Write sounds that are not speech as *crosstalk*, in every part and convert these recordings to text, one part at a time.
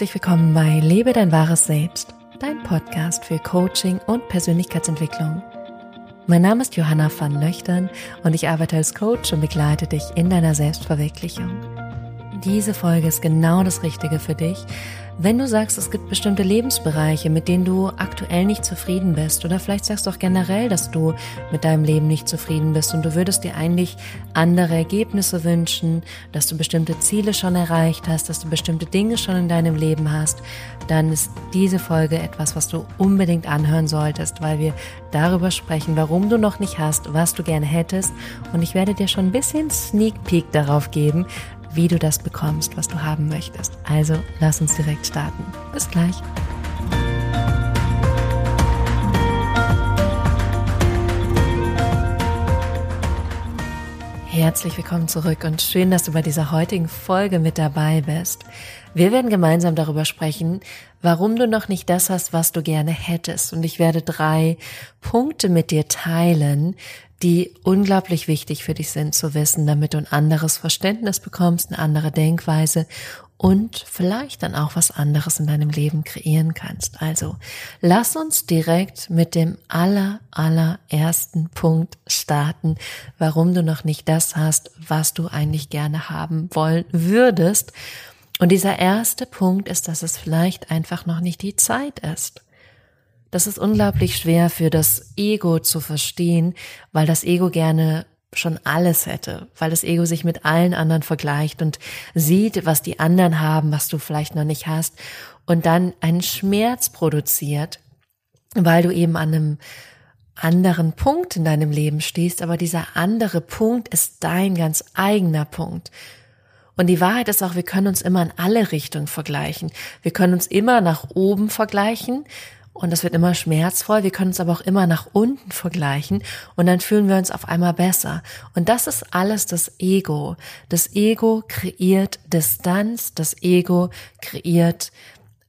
Herzlich willkommen bei Lebe dein wahres Selbst, dein Podcast für Coaching und Persönlichkeitsentwicklung. Mein Name ist Johanna van Löchtern und ich arbeite als Coach und begleite dich in deiner Selbstverwirklichung. Diese Folge ist genau das Richtige für dich, wenn du sagst, es gibt bestimmte Lebensbereiche, mit denen du aktuell nicht zufrieden bist, oder vielleicht sagst du auch generell, dass du mit deinem Leben nicht zufrieden bist und du würdest dir eigentlich andere Ergebnisse wünschen, dass du bestimmte Ziele schon erreicht hast, dass du bestimmte Dinge schon in deinem Leben hast, dann ist diese Folge etwas, was du unbedingt anhören solltest, weil wir darüber sprechen, warum du noch nicht hast, was du gerne hättest. Und ich werde dir schon ein bisschen Sneak Peek darauf geben, wie du das bekommst, was du haben möchtest. Also lass uns direkt starten. Bis gleich. Herzlich willkommen zurück und schön, dass du bei dieser heutigen Folge mit dabei bist. Wir werden gemeinsam darüber sprechen, warum du noch nicht das hast, was du gerne hättest. Und ich werde drei Punkte mit dir teilen, die unglaublich wichtig für dich sind zu wissen, damit du ein anderes Verständnis bekommst, eine andere Denkweise und vielleicht dann auch was anderes in deinem Leben kreieren kannst. Also lass uns direkt mit dem aller, allerersten Punkt starten, warum du noch nicht das hast, was du eigentlich gerne haben wollen würdest. Und dieser erste Punkt ist, dass es vielleicht einfach noch nicht die Zeit ist. Das ist unglaublich schwer für das Ego zu verstehen, weil das Ego gerne schon alles hätte, weil das Ego sich mit allen anderen vergleicht und sieht, was die anderen haben, was du vielleicht noch nicht hast und dann einen Schmerz produziert, weil du eben an einem anderen Punkt in deinem Leben stehst, aber dieser andere Punkt ist dein ganz eigener Punkt. Und die Wahrheit ist auch, wir können uns immer in alle Richtungen vergleichen. Wir können uns immer nach oben vergleichen, und das wird immer schmerzvoll. Wir können uns aber auch immer nach unten vergleichen und dann fühlen wir uns auf einmal besser. Und das ist alles das Ego. Das Ego kreiert Distanz, das Ego kreiert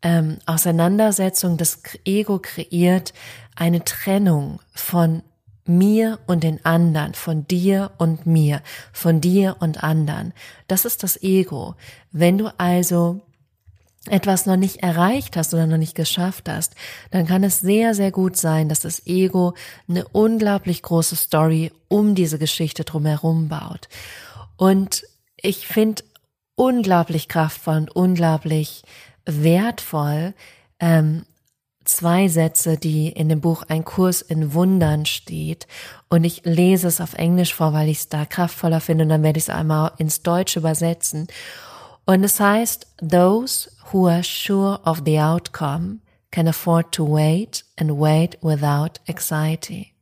ähm, Auseinandersetzung, das Ego kreiert eine Trennung von mir und den anderen, von dir und mir, von dir und anderen. Das ist das Ego. Wenn du also etwas noch nicht erreicht hast oder noch nicht geschafft hast, dann kann es sehr, sehr gut sein, dass das Ego eine unglaublich große Story um diese Geschichte drumherum baut. Und ich finde unglaublich kraftvoll und unglaublich wertvoll ähm, zwei Sätze, die in dem Buch Ein Kurs in Wundern steht. Und ich lese es auf Englisch vor, weil ich es da kraftvoller finde und dann werde ich es einmal ins Deutsche übersetzen. Und es heißt, those who are sure of the outcome can afford to wait and wait without anxiety.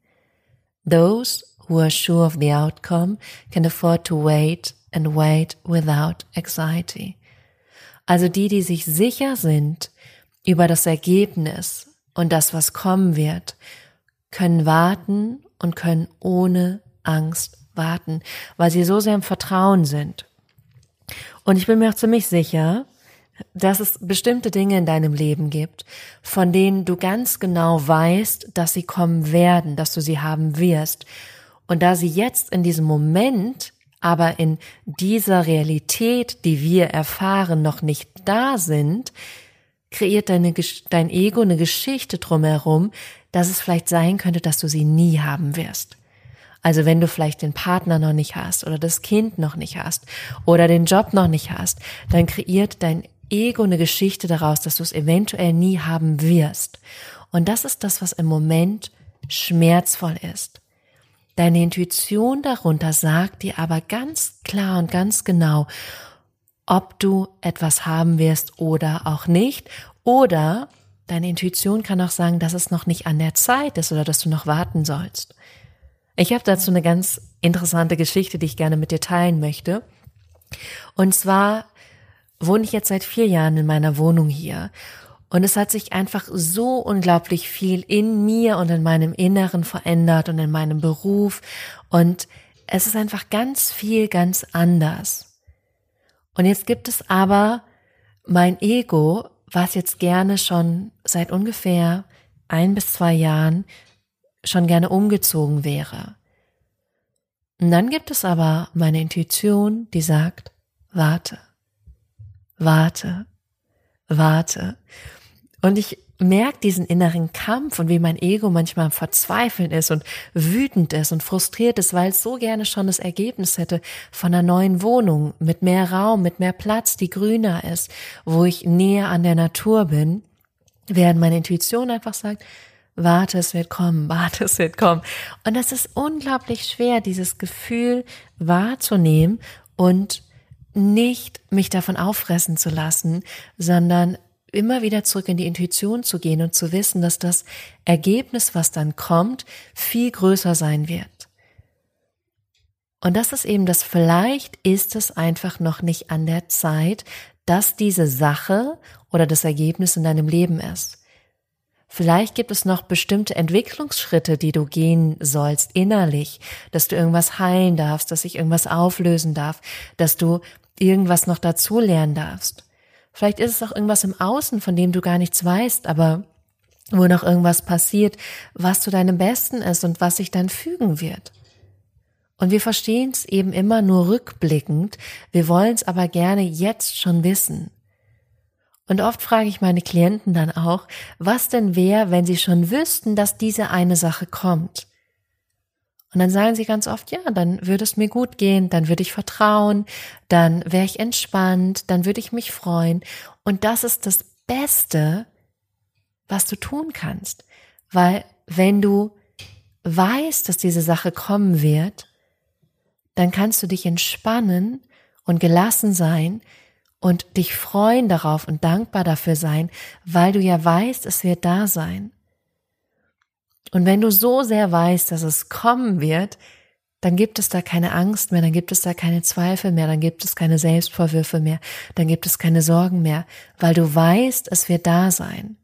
Those who are sure of the outcome can afford to wait and wait without anxiety. Also die, die sich sicher sind über das Ergebnis und das, was kommen wird, können warten und können ohne Angst warten, weil sie so sehr im Vertrauen sind. Und ich bin mir auch ziemlich sicher, dass es bestimmte Dinge in deinem Leben gibt, von denen du ganz genau weißt, dass sie kommen werden, dass du sie haben wirst. Und da sie jetzt in diesem Moment, aber in dieser Realität, die wir erfahren, noch nicht da sind, kreiert deine, dein Ego eine Geschichte drumherum, dass es vielleicht sein könnte, dass du sie nie haben wirst. Also wenn du vielleicht den Partner noch nicht hast oder das Kind noch nicht hast oder den Job noch nicht hast, dann kreiert dein Ego eine Geschichte daraus, dass du es eventuell nie haben wirst. Und das ist das, was im Moment schmerzvoll ist. Deine Intuition darunter sagt dir aber ganz klar und ganz genau, ob du etwas haben wirst oder auch nicht. Oder deine Intuition kann auch sagen, dass es noch nicht an der Zeit ist oder dass du noch warten sollst. Ich habe dazu eine ganz interessante Geschichte, die ich gerne mit dir teilen möchte. Und zwar wohne ich jetzt seit vier Jahren in meiner Wohnung hier. Und es hat sich einfach so unglaublich viel in mir und in meinem Inneren verändert und in meinem Beruf. Und es ist einfach ganz viel ganz anders. Und jetzt gibt es aber mein Ego, was jetzt gerne schon seit ungefähr ein bis zwei Jahren schon gerne umgezogen wäre. Und dann gibt es aber meine Intuition, die sagt, warte, warte, warte. Und ich merke diesen inneren Kampf und wie mein Ego manchmal am Verzweifeln ist und wütend ist und frustriert ist, weil es so gerne schon das Ergebnis hätte von einer neuen Wohnung mit mehr Raum, mit mehr Platz, die grüner ist, wo ich näher an der Natur bin, während meine Intuition einfach sagt, warte, es wird kommen, *laughs* warte, es wird kommen. Und das ist unglaublich schwer, dieses Gefühl wahrzunehmen und nicht mich davon auffressen zu lassen, sondern immer wieder zurück in die Intuition zu gehen und zu wissen, dass das Ergebnis, was dann kommt, viel größer sein wird. Und das ist eben das, vielleicht ist es einfach noch nicht an der Zeit, dass diese Sache oder das Ergebnis in deinem Leben ist. Vielleicht gibt es noch bestimmte Entwicklungsschritte, die du gehen sollst innerlich, dass du irgendwas heilen darfst, dass sich irgendwas auflösen darf, dass du irgendwas noch dazu lernen darfst. Vielleicht ist es auch irgendwas im Außen, von dem du gar nichts weißt, aber wo noch irgendwas passiert, was zu deinem Besten ist und was sich dann fügen wird. Und wir verstehen es eben immer nur rückblickend, wir wollen es aber gerne jetzt schon wissen. Und oft frage ich meine Klienten dann auch, was denn wäre, wenn sie schon wüssten, dass diese eine Sache kommt. Und dann sagen sie ganz oft, ja, dann würde es mir gut gehen, dann würde ich vertrauen, dann wäre ich entspannt, dann würde ich mich freuen. Und das ist das Beste, was du tun kannst. Weil wenn du weißt, dass diese Sache kommen wird, dann kannst du dich entspannen und gelassen sein und dich freuen darauf und dankbar dafür sein, weil du ja weißt, es wird da sein. Und wenn du so sehr weißt, dass es kommen wird, dann gibt es da keine Angst mehr, dann gibt es da keine Zweifel mehr, dann gibt es keine Selbstvorwürfe mehr, dann gibt es keine Sorgen mehr, weil du weißt, es wird da sein.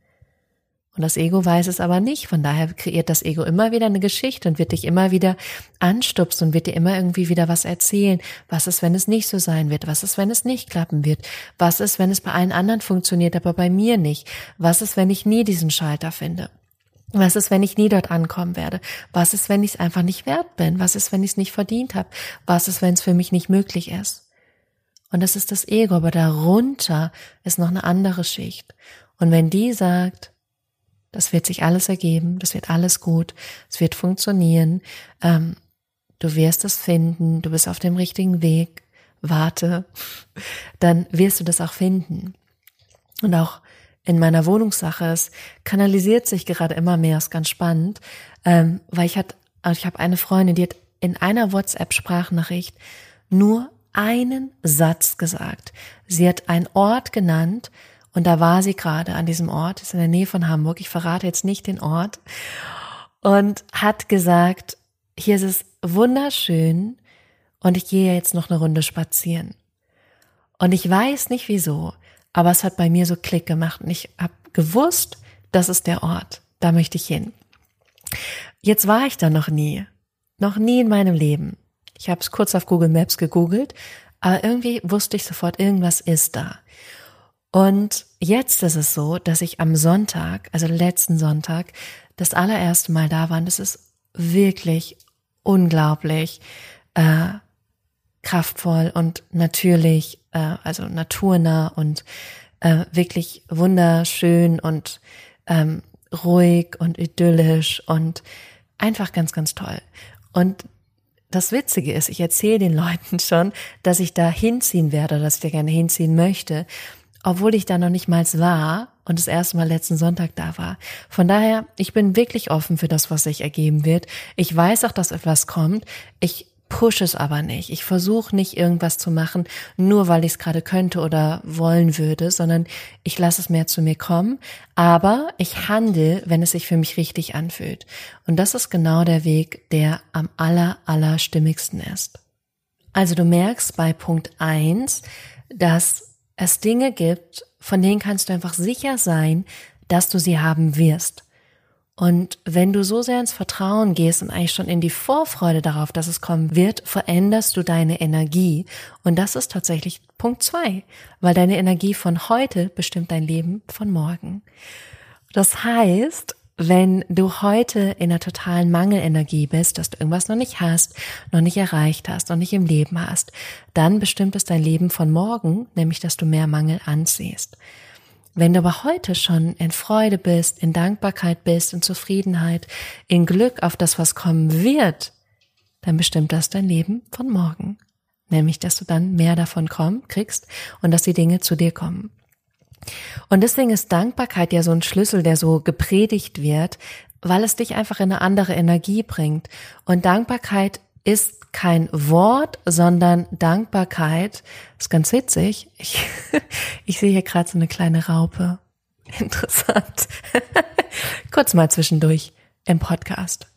Und das Ego weiß es aber nicht, von daher kreiert das Ego immer wieder eine Geschichte und wird dich immer wieder anstupsen und wird dir immer irgendwie wieder was erzählen. Was ist, wenn es nicht so sein wird? Was ist, wenn es nicht klappen wird? Was ist, wenn es bei allen anderen funktioniert, aber bei mir nicht? Was ist, wenn ich nie diesen Schalter finde? Was ist, wenn ich nie dort ankommen werde? Was ist, wenn ich es einfach nicht wert bin? Was ist, wenn ich es nicht verdient habe? Was ist, wenn es für mich nicht möglich ist? Und das ist das Ego, aber darunter ist noch eine andere Schicht. Und wenn die sagt, das wird sich alles ergeben, das wird alles gut, es wird funktionieren, ähm, du wirst es finden, du bist auf dem richtigen Weg, warte, *laughs* dann wirst du das auch finden. Und auch in meiner Wohnungssache. Es kanalisiert sich gerade immer mehr, ist ganz spannend, ähm, weil ich ich habe eine Freundin, die hat in einer WhatsApp-Sprachnachricht nur einen Satz gesagt. Sie hat einen Ort genannt und da war sie gerade an diesem Ort, ist in der Nähe von Hamburg. Ich verrate jetzt nicht den Ort und hat gesagt, hier ist es wunderschön und ich gehe jetzt noch eine Runde spazieren. Und ich weiß nicht wieso, aber es hat bei mir so Klick gemacht und ich habe gewusst, das ist der Ort, da möchte ich hin. Jetzt war ich da noch nie, noch nie in meinem Leben. Ich habe es kurz auf Google Maps gegoogelt, aber irgendwie wusste ich sofort, irgendwas ist da. Und jetzt ist es so, dass ich am Sonntag, also letzten Sonntag, das allererste Mal da war. Und das ist wirklich unglaublich äh, kraftvoll und natürlich, äh, also naturnah und äh, wirklich wunderschön und ähm, ruhig und idyllisch und einfach ganz, ganz toll. Und das Witzige ist, ich erzähle den Leuten *laughs* schon, dass ich da hinziehen werde, dass ich da gerne hinziehen möchte, obwohl ich da noch nicht mal war und das erste Mal letzten Sonntag da war. Von daher, ich bin wirklich offen für das, was sich ergeben wird. Ich weiß auch, dass etwas kommt. Ich push es aber nicht. Ich versuche nicht irgendwas zu machen, nur weil ich es gerade könnte oder wollen würde, sondern ich lasse es mehr zu mir kommen. Aber ich handle, wenn es sich für mich richtig anfühlt. Und das ist genau der Weg, der am aller, aller stimmigsten ist. Also du merkst bei Punkt eins, dass es Dinge gibt, von denen kannst du einfach sicher sein, dass du sie haben wirst. Und wenn du so sehr ins Vertrauen gehst und eigentlich schon in die Vorfreude darauf, dass es kommen wird, veränderst du deine Energie. Und das ist tatsächlich Punkt zwei, weil deine Energie von heute bestimmt dein Leben von morgen. Das heißt, wenn du heute in einer totalen Mangelenergie bist, dass du irgendwas noch nicht hast, noch nicht erreicht hast, noch nicht im Leben hast, dann bestimmt es dein Leben von morgen, nämlich dass du mehr Mangel anziehst. Wenn du aber heute schon in Freude bist, in Dankbarkeit bist, in Zufriedenheit, in Glück auf das, was kommen wird, dann bestimmt das dein Leben von morgen. Nämlich, dass du dann mehr davon komm, kriegst und dass die Dinge zu dir kommen. Und deswegen ist Dankbarkeit ja so ein Schlüssel, der so gepredigt wird, weil es dich einfach in eine andere Energie bringt. Und Dankbarkeit ist kein Wort, sondern Dankbarkeit. ist ganz witzig. Ich, *laughs* ich sehe hier gerade so eine kleine Raupe. Interessant. *laughs* Kurz mal zwischendurch im Podcast.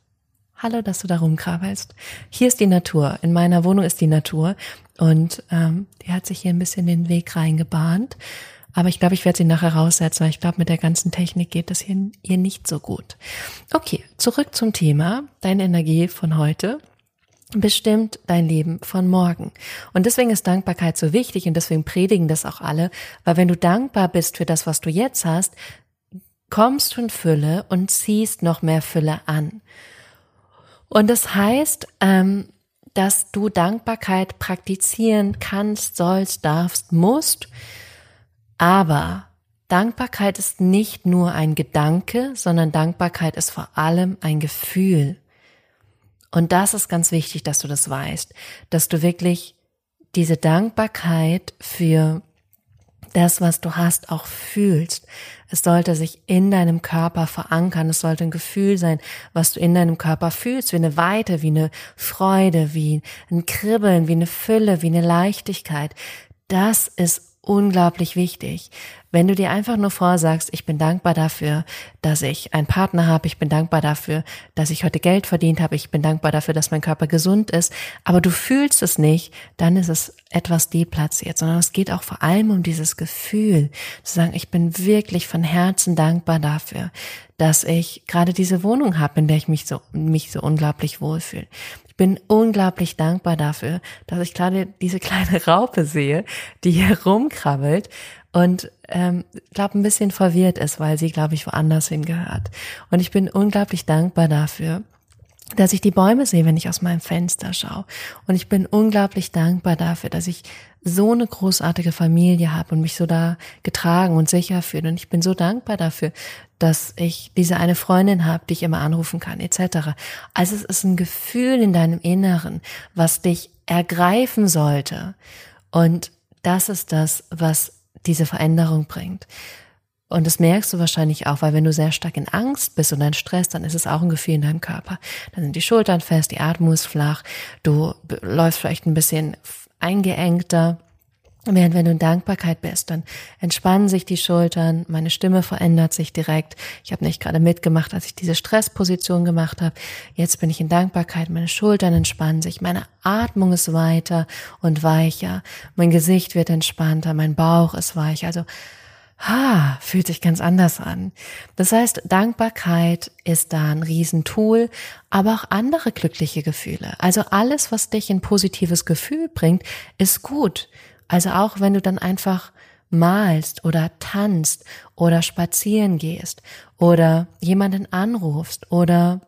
Hallo, dass du da rumkrabbelst. Hier ist die Natur. In meiner Wohnung ist die Natur. Und ähm, die hat sich hier ein bisschen den Weg reingebahnt. Aber ich glaube, ich werde sie nachher raussetzen, weil ich glaube, mit der ganzen Technik geht das hier, hier nicht so gut. Okay, zurück zum Thema. Deine Energie von heute bestimmt dein Leben von morgen. Und deswegen ist Dankbarkeit so wichtig und deswegen predigen das auch alle, weil wenn du dankbar bist für das, was du jetzt hast, kommst du in Fülle und ziehst noch mehr Fülle an. Und das heißt, ähm, dass du Dankbarkeit praktizieren kannst, sollst, darfst, musst. Aber Dankbarkeit ist nicht nur ein Gedanke, sondern Dankbarkeit ist vor allem ein Gefühl. Und das ist ganz wichtig, dass du das weißt, dass du wirklich diese Dankbarkeit für das, was du hast, auch fühlst. Es sollte sich in deinem Körper verankern. Es sollte ein Gefühl sein, was du in deinem Körper fühlst, wie eine Weite, wie eine Freude, wie ein Kribbeln, wie eine Fülle, wie eine Leichtigkeit. Das ist unglaublich wichtig. Wenn du dir einfach nur vorsagst, ich bin dankbar dafür, dass ich einen Partner habe, ich bin dankbar dafür, dass ich heute Geld verdient habe, ich bin dankbar dafür, dass mein Körper gesund ist, aber du fühlst es nicht, dann ist es etwas deplatziert, sondern es geht auch vor allem um dieses Gefühl, zu sagen, ich bin wirklich von Herzen dankbar dafür, dass ich gerade diese Wohnung habe, in der ich mich so, mich so unglaublich wohlfühle bin unglaublich dankbar dafür, dass ich gerade diese kleine *laughs* Raupe sehe, die hier rumkrabbelt und ähm, glaube ein bisschen verwirrt ist, weil sie, glaube ich, woanders hingehört. Und ich bin unglaublich dankbar dafür, dass ich die Bäume sehe, wenn ich aus meinem Fenster schaue. Und ich bin unglaublich dankbar dafür, dass ich so eine großartige Familie habe und mich so da getragen und sicher fühle. Und ich bin so dankbar dafür, dass ich diese eine Freundin habe, die ich immer anrufen kann, etc. Also es ist ein Gefühl in deinem Inneren, was dich ergreifen sollte. Und das ist das, was diese Veränderung bringt. Und das merkst du wahrscheinlich auch, weil wenn du sehr stark in Angst bist und ein Stress, dann ist es auch ein Gefühl in deinem Körper. Dann sind die Schultern fest, die Atmung ist flach, du läufst vielleicht ein bisschen eingeengter. Während wenn du in Dankbarkeit bist, dann entspannen sich die Schultern, meine Stimme verändert sich direkt. Ich habe nicht gerade mitgemacht, als ich diese Stressposition gemacht habe. Jetzt bin ich in Dankbarkeit, meine Schultern entspannen sich, meine Atmung ist weiter und weicher, mein Gesicht wird entspannter, mein Bauch ist weich. Also ha, fühlt sich ganz anders an. Das heißt, Dankbarkeit ist da ein Riesentool, aber auch andere glückliche Gefühle. Also alles, was dich in positives Gefühl bringt, ist gut. Also auch wenn du dann einfach malst oder tanzt oder spazieren gehst oder jemanden anrufst oder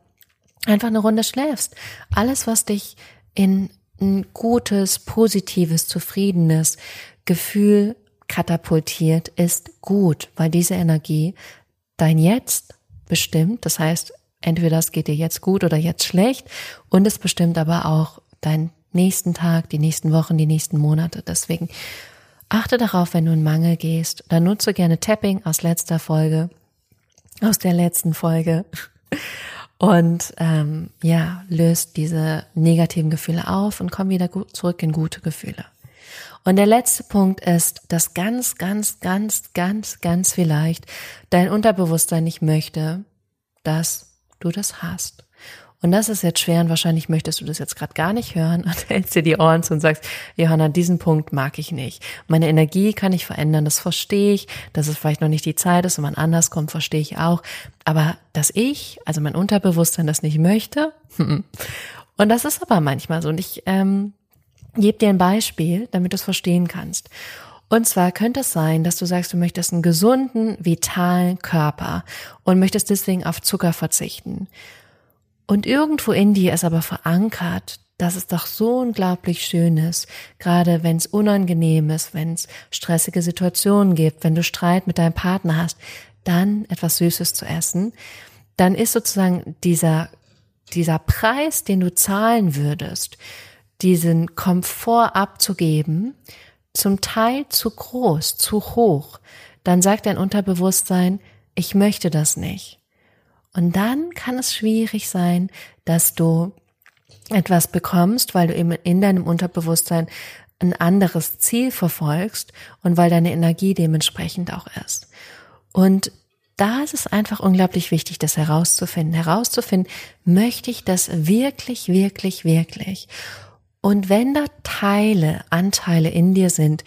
einfach eine Runde schläfst. Alles, was dich in ein gutes, positives, zufriedenes Gefühl katapultiert, ist gut, weil diese Energie dein Jetzt bestimmt. Das heißt, entweder es geht dir jetzt gut oder jetzt schlecht und es bestimmt aber auch dein nächsten Tag, die nächsten Wochen, die nächsten Monate. Deswegen achte darauf, wenn du in Mangel gehst. Dann nutze gerne Tapping aus letzter Folge, aus der letzten Folge. Und ähm, ja, löst diese negativen Gefühle auf und komm wieder gut zurück in gute Gefühle. Und der letzte Punkt ist, dass ganz, ganz, ganz, ganz, ganz vielleicht dein Unterbewusstsein nicht möchte, dass du das hast. Und das ist jetzt schwer und wahrscheinlich möchtest du das jetzt gerade gar nicht hören *laughs* und hältst dir die Ohren zu und sagst, Johanna, diesen Punkt mag ich nicht. Meine Energie kann ich verändern, das verstehe ich, dass es vielleicht noch nicht die Zeit ist und man anders kommt, verstehe ich auch. Aber dass ich, also mein Unterbewusstsein das nicht möchte, *laughs* und das ist aber manchmal so. Und ich ähm, gebe dir ein Beispiel, damit du es verstehen kannst. Und zwar könnte es sein, dass du sagst, du möchtest einen gesunden, vitalen Körper und möchtest deswegen auf Zucker verzichten. Und irgendwo in dir ist aber verankert, dass es doch so unglaublich schön ist, gerade wenn es unangenehm ist, wenn es stressige Situationen gibt, wenn du Streit mit deinem Partner hast, dann etwas Süßes zu essen, dann ist sozusagen dieser, dieser Preis, den du zahlen würdest, diesen Komfort abzugeben, zum Teil zu groß, zu hoch. Dann sagt dein Unterbewusstsein, ich möchte das nicht. Und dann kann es schwierig sein, dass du etwas bekommst, weil du eben in deinem Unterbewusstsein ein anderes Ziel verfolgst und weil deine Energie dementsprechend auch ist. Und da ist es einfach unglaublich wichtig, das herauszufinden. Herauszufinden, möchte ich das wirklich, wirklich, wirklich? Und wenn da Teile, Anteile in dir sind,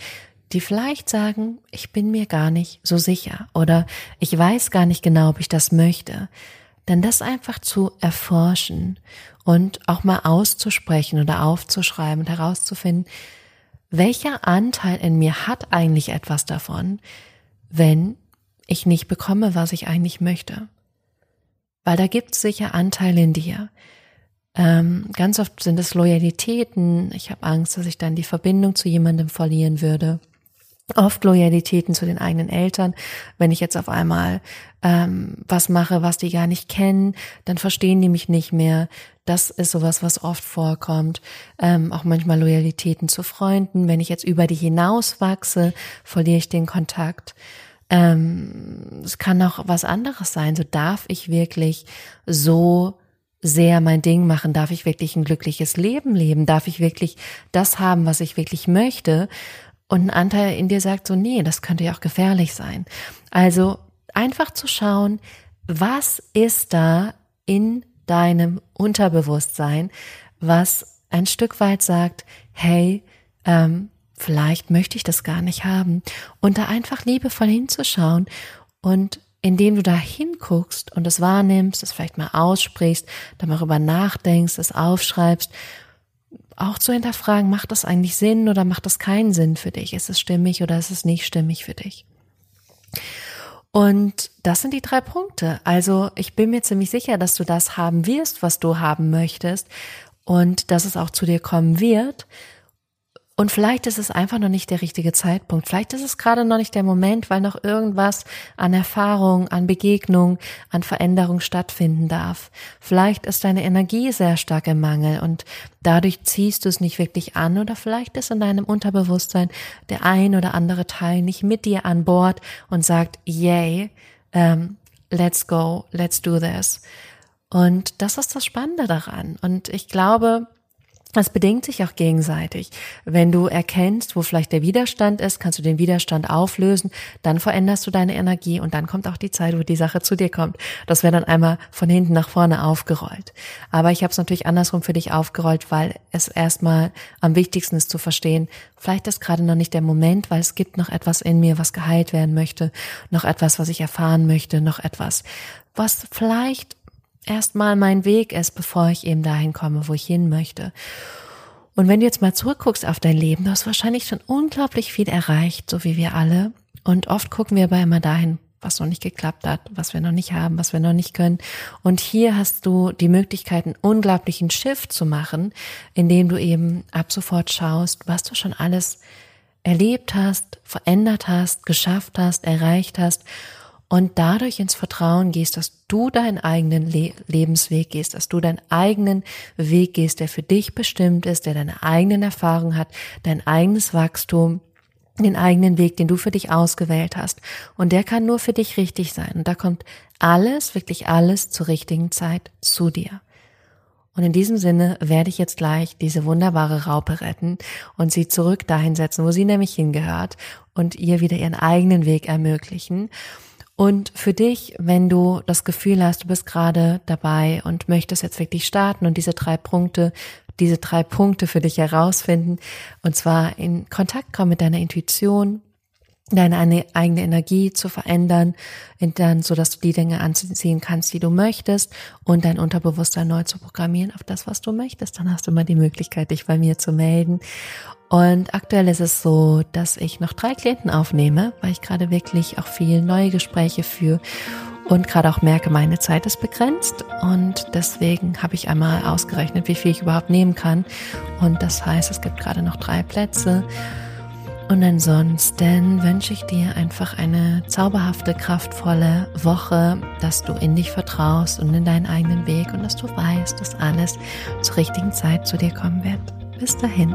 die vielleicht sagen, ich bin mir gar nicht so sicher oder ich weiß gar nicht genau, ob ich das möchte, dann das einfach zu erforschen und auch mal auszusprechen oder aufzuschreiben und herauszufinden, welcher Anteil in mir hat eigentlich etwas davon, wenn ich nicht bekomme, was ich eigentlich möchte. Weil da gibt es sicher Anteile in dir. Ähm, ganz oft sind es Loyalitäten. Ich habe Angst, dass ich dann die Verbindung zu jemandem verlieren würde oft Loyalitäten zu den eigenen Eltern. Wenn ich jetzt auf einmal ähm, was mache, was die gar nicht kennen, dann verstehen die mich nicht mehr. Das ist sowas, was oft vorkommt. Ähm, auch manchmal Loyalitäten zu Freunden. Wenn ich jetzt über die hinaus wachse, verliere ich den Kontakt. Ähm, es kann auch was anderes sein. So darf ich wirklich so sehr mein Ding machen? Darf ich wirklich ein glückliches Leben leben? Darf ich wirklich das haben, was ich wirklich möchte? Und ein Anteil in dir sagt so, nee, das könnte ja auch gefährlich sein. Also einfach zu schauen, was ist da in deinem Unterbewusstsein, was ein Stück weit sagt, hey, ähm, vielleicht möchte ich das gar nicht haben. Und da einfach liebevoll hinzuschauen und indem du da hinguckst und es wahrnimmst, es vielleicht mal aussprichst, dann darüber nachdenkst, es aufschreibst auch zu hinterfragen, macht das eigentlich Sinn oder macht das keinen Sinn für dich? Ist es stimmig oder ist es nicht stimmig für dich? Und das sind die drei Punkte. Also ich bin mir ziemlich sicher, dass du das haben wirst, was du haben möchtest und dass es auch zu dir kommen wird. Und vielleicht ist es einfach noch nicht der richtige Zeitpunkt. Vielleicht ist es gerade noch nicht der Moment, weil noch irgendwas an Erfahrung, an Begegnung, an Veränderung stattfinden darf. Vielleicht ist deine Energie sehr stark im Mangel und dadurch ziehst du es nicht wirklich an oder vielleicht ist in deinem Unterbewusstsein der ein oder andere Teil nicht mit dir an Bord und sagt, yay, um, ähm, let's go, let's do this. Und das ist das Spannende daran. Und ich glaube, das bedingt sich auch gegenseitig. Wenn du erkennst, wo vielleicht der Widerstand ist, kannst du den Widerstand auflösen, dann veränderst du deine Energie und dann kommt auch die Zeit, wo die Sache zu dir kommt. Das wäre dann einmal von hinten nach vorne aufgerollt. Aber ich habe es natürlich andersrum für dich aufgerollt, weil es erstmal am wichtigsten ist zu verstehen, vielleicht ist gerade noch nicht der Moment, weil es gibt noch etwas in mir, was geheilt werden möchte, noch etwas, was ich erfahren möchte, noch etwas, was vielleicht erstmal mein Weg ist, bevor ich eben dahin komme, wo ich hin möchte. Und wenn du jetzt mal zurückguckst auf dein Leben, du hast wahrscheinlich schon unglaublich viel erreicht, so wie wir alle. Und oft gucken wir aber immer dahin, was noch nicht geklappt hat, was wir noch nicht haben, was wir noch nicht können. Und hier hast du die Möglichkeit, einen unglaublichen Shift zu machen, indem du eben ab sofort schaust, was du schon alles erlebt hast, verändert hast, geschafft hast, erreicht hast und dadurch ins Vertrauen gehst, dass du deinen eigenen Le Lebensweg gehst, dass du deinen eigenen Weg gehst, der für dich bestimmt ist, der deine eigenen Erfahrungen hat, dein eigenes Wachstum, den eigenen Weg, den du für dich ausgewählt hast. Und der kann nur für dich richtig sein. Und da kommt alles, wirklich alles zur richtigen Zeit zu dir. Und in diesem Sinne werde ich jetzt gleich diese wunderbare Raupe retten und sie zurück dahin setzen, wo sie nämlich hingehört und ihr wieder ihren eigenen Weg ermöglichen. Und für dich, wenn du das Gefühl hast, du bist gerade dabei und möchtest jetzt wirklich starten und diese drei Punkte, diese drei Punkte für dich herausfinden, und zwar in Kontakt kommen mit deiner Intuition, deine eigene Energie zu verändern, dann, so dass du die Dinge anziehen kannst, die du möchtest und dein Unterbewusstsein neu zu programmieren auf das, was du möchtest, dann hast du immer die Möglichkeit, dich bei mir zu melden. Und aktuell ist es so, dass ich noch drei Klienten aufnehme, weil ich gerade wirklich auch viel neue Gespräche führe. und gerade auch merke, meine Zeit ist begrenzt und deswegen habe ich einmal ausgerechnet, wie viel ich überhaupt nehmen kann und das heißt, es gibt gerade noch drei Plätze. Und ansonsten wünsche ich dir einfach eine zauberhafte, kraftvolle Woche, dass du in dich vertraust und in deinen eigenen Weg und dass du weißt, dass alles zur richtigen Zeit zu dir kommen wird. Bis dahin.